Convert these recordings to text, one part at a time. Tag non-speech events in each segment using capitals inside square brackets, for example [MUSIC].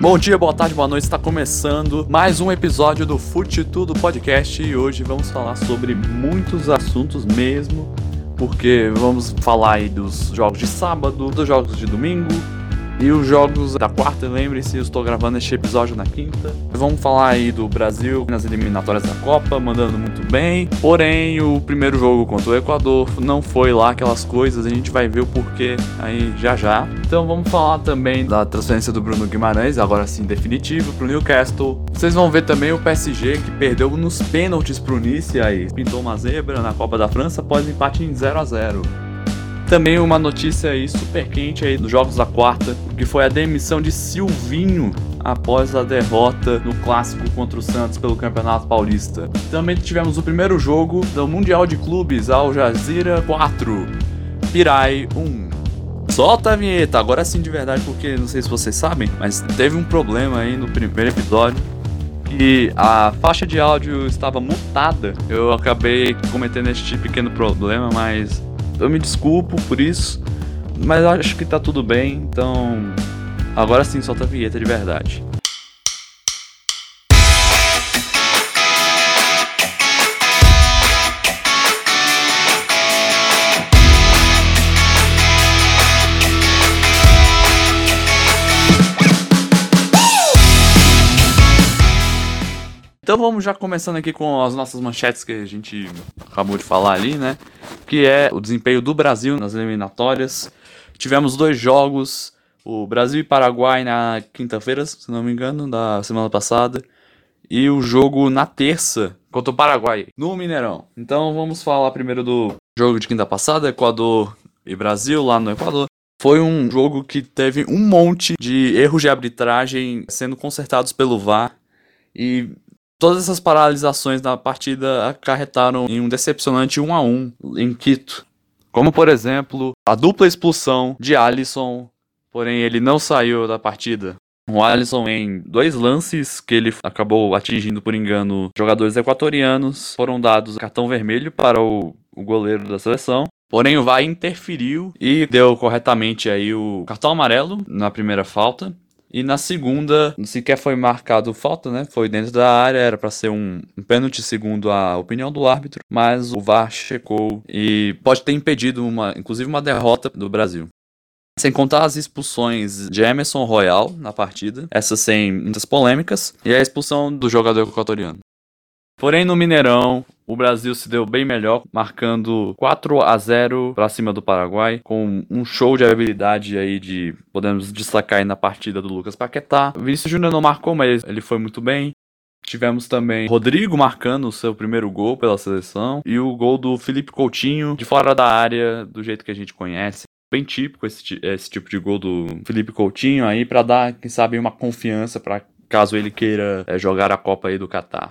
Bom dia, boa tarde, boa noite. Está começando mais um episódio do Fute Tudo Podcast e hoje vamos falar sobre muitos assuntos mesmo, porque vamos falar aí dos jogos de sábado, dos jogos de domingo, e os jogos da quarta, lembre-se, eu estou gravando este episódio na quinta. Vamos falar aí do Brasil nas eliminatórias da Copa, mandando muito bem. Porém, o primeiro jogo contra o Equador não foi lá aquelas coisas, a gente vai ver o porquê aí já já. Então vamos falar também da transferência do Bruno Guimarães, agora sim definitivo, pro Newcastle. Vocês vão ver também o PSG que perdeu nos pênaltis pro Nice aí. Pintou uma zebra na Copa da França após empate em 0 a 0 também uma notícia aí super quente aí dos jogos da quarta, que foi a demissão de Silvinho após a derrota no clássico contra o Santos pelo Campeonato Paulista. Também tivemos o primeiro jogo do Mundial de Clubes Al Jazeera 4, Pirai 1. Solta a vinheta, agora sim de verdade, porque não sei se vocês sabem, mas teve um problema aí no primeiro episódio que a faixa de áudio estava mutada. Eu acabei cometendo este pequeno problema, mas eu me desculpo por isso, mas acho que tá tudo bem, então agora sim solta a vinheta de verdade. Vamos já começando aqui com as nossas manchetes que a gente acabou de falar ali, né? Que é o desempenho do Brasil nas eliminatórias. Tivemos dois jogos, o Brasil e Paraguai na quinta-feira, se não me engano, da semana passada, e o jogo na terça contra o Paraguai, no Mineirão. Então vamos falar primeiro do jogo de quinta passada, Equador e Brasil lá no Equador. Foi um jogo que teve um monte de erros de arbitragem sendo consertados pelo VAR e Todas essas paralisações da partida acarretaram em um decepcionante 1 a 1 em Quito. Como, por exemplo, a dupla expulsão de Alisson, porém ele não saiu da partida. O Alisson, em dois lances que ele acabou atingindo por engano jogadores equatorianos, foram dados cartão vermelho para o, o goleiro da seleção. Porém, o VAR interferiu e deu corretamente aí o cartão amarelo na primeira falta. E na segunda, sequer foi marcado falta, né? Foi dentro da área, era para ser um, um pênalti segundo a opinião do árbitro, mas o VAR checou e pode ter impedido uma, inclusive uma derrota do Brasil. Sem contar as expulsões de Emerson Royal na partida, essas sem muitas polêmicas, e a expulsão do jogador equatoriano. Porém, no Mineirão, o Brasil se deu bem melhor, marcando 4 a 0 para cima do Paraguai, com um show de habilidade aí de podemos destacar aí na partida do Lucas Paquetá. O Vinícius Júnior não marcou, mas ele foi muito bem. Tivemos também Rodrigo marcando o seu primeiro gol pela seleção e o gol do Felipe Coutinho de fora da área, do jeito que a gente conhece. Bem típico esse, esse tipo de gol do Felipe Coutinho aí para dar, quem sabe, uma confiança para caso ele queira é, jogar a Copa aí do Catar.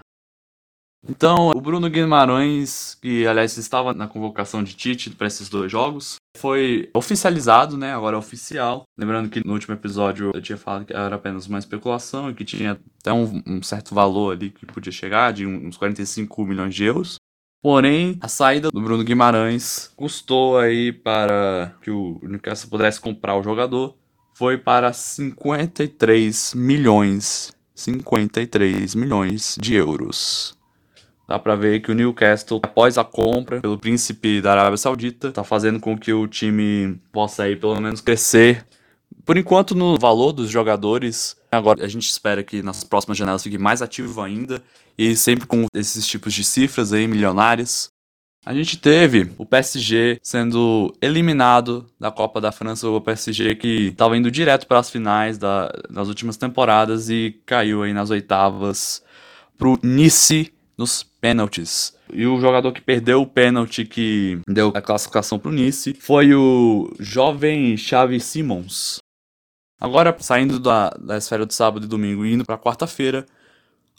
Então, o Bruno Guimarães, que aliás estava na convocação de Tite para esses dois jogos, foi oficializado, né? Agora é oficial. Lembrando que no último episódio eu tinha falado que era apenas uma especulação e que tinha até um, um certo valor ali que podia chegar, de uns 45 milhões de euros. Porém, a saída do Bruno Guimarães custou aí para que o Newcastle pudesse comprar o jogador. Foi para 53 milhões. 53 milhões de euros. Dá para ver que o Newcastle, após a compra pelo príncipe da Arábia Saudita, está fazendo com que o time possa aí pelo menos crescer. Por enquanto, no valor dos jogadores, agora a gente espera que nas próximas janelas fique mais ativo ainda e sempre com esses tipos de cifras aí milionárias. A gente teve o PSG sendo eliminado da Copa da França, o PSG que estava indo direto para as finais da, das últimas temporadas e caiu aí nas oitavas pro Nice nos pênaltis. E o jogador que perdeu o pênalti que deu a classificação para o Nice foi o jovem Xavi Simons. Agora, saindo da, da esfera do sábado e domingo e indo para quarta-feira,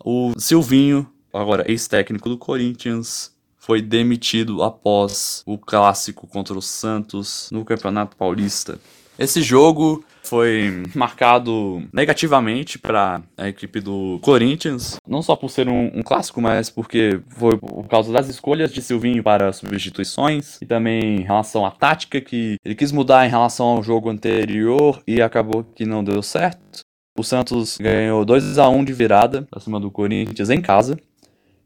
o Silvinho, agora ex-técnico do Corinthians, foi demitido após o clássico contra o Santos no Campeonato Paulista. Esse jogo foi marcado negativamente para a equipe do Corinthians, não só por ser um, um, clássico, mas porque foi por causa das escolhas de Silvinho para substituições e também em relação à tática que ele quis mudar em relação ao jogo anterior e acabou que não deu certo. O Santos ganhou 2 a 1 de virada acima do Corinthians em casa.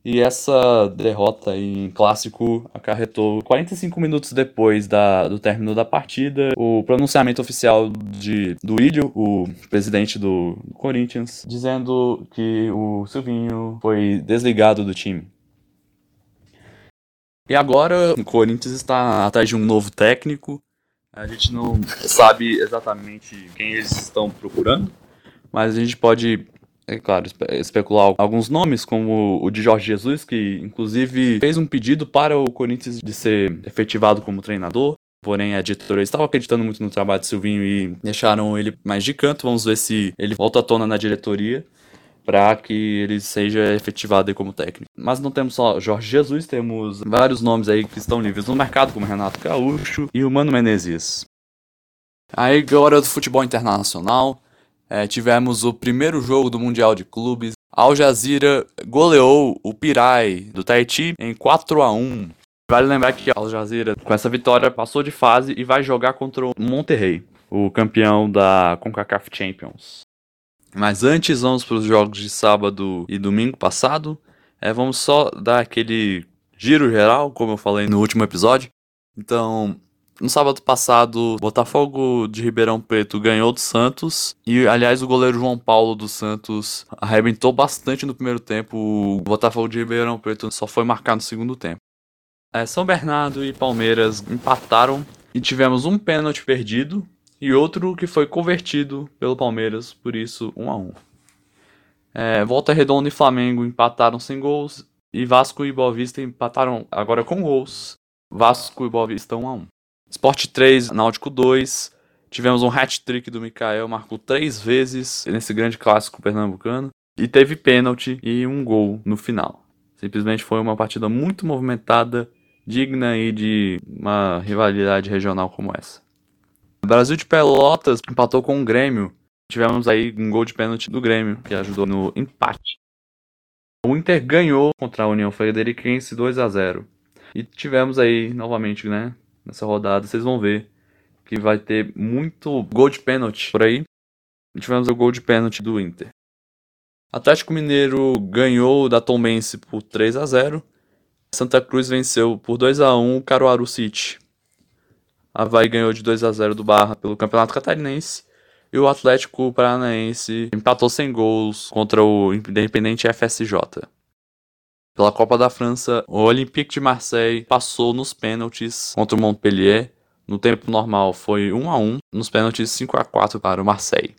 E essa derrota em clássico acarretou 45 minutos depois da, do término da partida o pronunciamento oficial de, do Ilho, o presidente do Corinthians, dizendo que o Silvinho foi desligado do time. E agora o Corinthians está atrás de um novo técnico. A gente não sabe exatamente quem eles estão procurando, mas a gente pode é claro, especular alguns nomes, como o de Jorge Jesus, que inclusive fez um pedido para o Corinthians de ser efetivado como treinador. Porém, a diretoria estava acreditando muito no trabalho de Silvinho e deixaram ele mais de canto. Vamos ver se ele volta à tona na diretoria para que ele seja efetivado como técnico. Mas não temos só Jorge Jesus, temos vários nomes aí que estão livres no mercado, como Renato Gaúcho e o Mano Menezes. Aí, agora do futebol internacional, é, tivemos o primeiro jogo do Mundial de Clubes. Al Jazeera goleou o Pirai do Tahiti em 4 a 1 Vale lembrar que Al Jazeera, com essa vitória, passou de fase e vai jogar contra o Monterrey, o campeão da CONCACAF Champions. Mas antes, vamos para os jogos de sábado e domingo passado. É, vamos só dar aquele giro geral, como eu falei no último episódio. Então, no sábado passado, Botafogo de Ribeirão Preto ganhou do Santos. E, aliás, o goleiro João Paulo do Santos arrebentou bastante no primeiro tempo. O Botafogo de Ribeirão Preto só foi marcar no segundo tempo. É, São Bernardo e Palmeiras empataram e tivemos um pênalti perdido e outro que foi convertido pelo Palmeiras, por isso 1 a 1. É, Volta Redonda e Flamengo empataram sem gols e Vasco e Boa Vista empataram agora com gols. Vasco e Boa Vista 1 a 1. Sport 3, Náutico 2. Tivemos um hat-trick do Mikael, marcou três vezes nesse grande clássico pernambucano. E teve pênalti e um gol no final. Simplesmente foi uma partida muito movimentada, digna aí de uma rivalidade regional como essa. O Brasil de Pelotas empatou com o Grêmio. Tivemos aí um gol de pênalti do Grêmio, que ajudou no empate. O Inter ganhou contra a União Frederiquense 2 a 0. E tivemos aí novamente, né, nessa rodada, vocês vão ver que vai ter muito gol de pênalti por aí. Tivemos o gol de pênalti do Inter. Atlético Mineiro ganhou da Tombense por 3 a 0. Santa Cruz venceu por 2 a 1 o Caruaru City. Havaí ganhou de 2 a 0 do Barra pelo Campeonato Catarinense. E o Atlético Paranaense empatou sem gols contra o Independente FSJ. Pela Copa da França, o Olympique de Marseille passou nos pênaltis contra o Montpellier. No tempo normal foi 1 a 1, nos pênaltis 5 a 4 para o Marseille.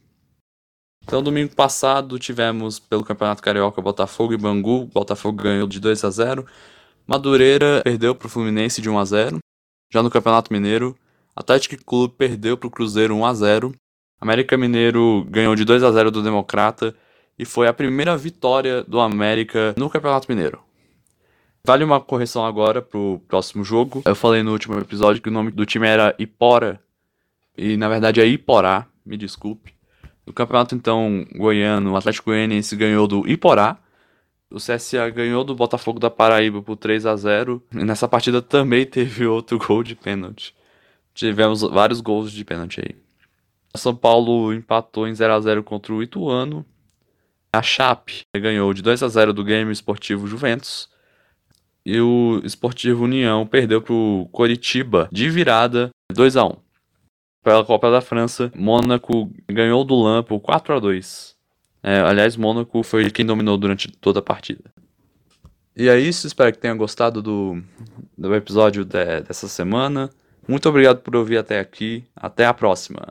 Então, domingo passado tivemos pelo Campeonato Carioca Botafogo e Bangu. Botafogo ganhou de 2 a 0. Madureira perdeu para o Fluminense de 1 a 0. Já no Campeonato Mineiro, Atlético Clube perdeu para o Cruzeiro 1 a 0. América Mineiro ganhou de 2 a 0 do Democrata e foi a primeira vitória do América no Campeonato Mineiro. Vale uma correção agora pro próximo jogo. Eu falei no último episódio que o nome do time era Ipora. E na verdade é Iporá, me desculpe. No campeonato então goiano, o Atlético Goianiense ganhou do Iporá. O CSA ganhou do Botafogo da Paraíba por 3 a 0 E nessa partida também [LAUGHS] teve outro gol de pênalti. Tivemos vários gols de pênalti aí. São Paulo empatou em 0 a 0 contra o Ituano. A Chape ganhou de 2 a 0 do Grêmio Esportivo Juventus. E o Esportivo União perdeu para o Coritiba de virada 2 a 1 Pela Copa da França, Mônaco ganhou do LAN por 4 a 2 é, Aliás, Mônaco foi quem dominou durante toda a partida. E é isso, espero que tenha gostado do, do episódio de, dessa semana. Muito obrigado por ouvir até aqui. Até a próxima.